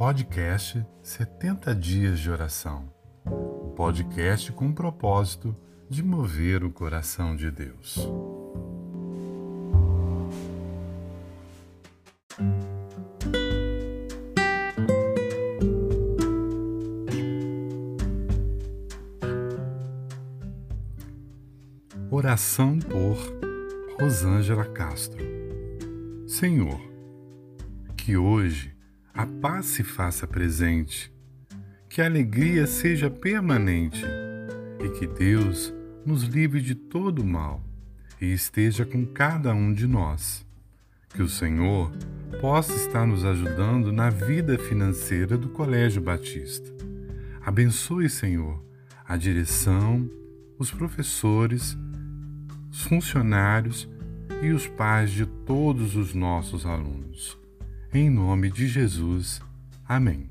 podcast 70 Dias de Oração. O podcast com o propósito de mover o coração de Deus. Oração por Rosângela Castro. Senhor, que hoje a paz se faça presente, que a alegria seja permanente e que Deus nos livre de todo mal e esteja com cada um de nós. Que o Senhor possa estar nos ajudando na vida financeira do Colégio Batista. Abençoe, Senhor, a direção, os professores, os funcionários e os pais de todos os nossos alunos. Em nome de Jesus. Amém.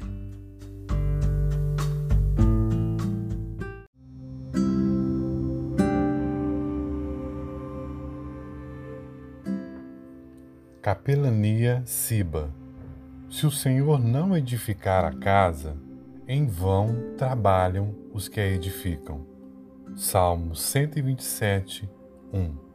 Capelania Siba. Se o Senhor não edificar a casa, em vão trabalham os que a edificam. Salmo 127, 1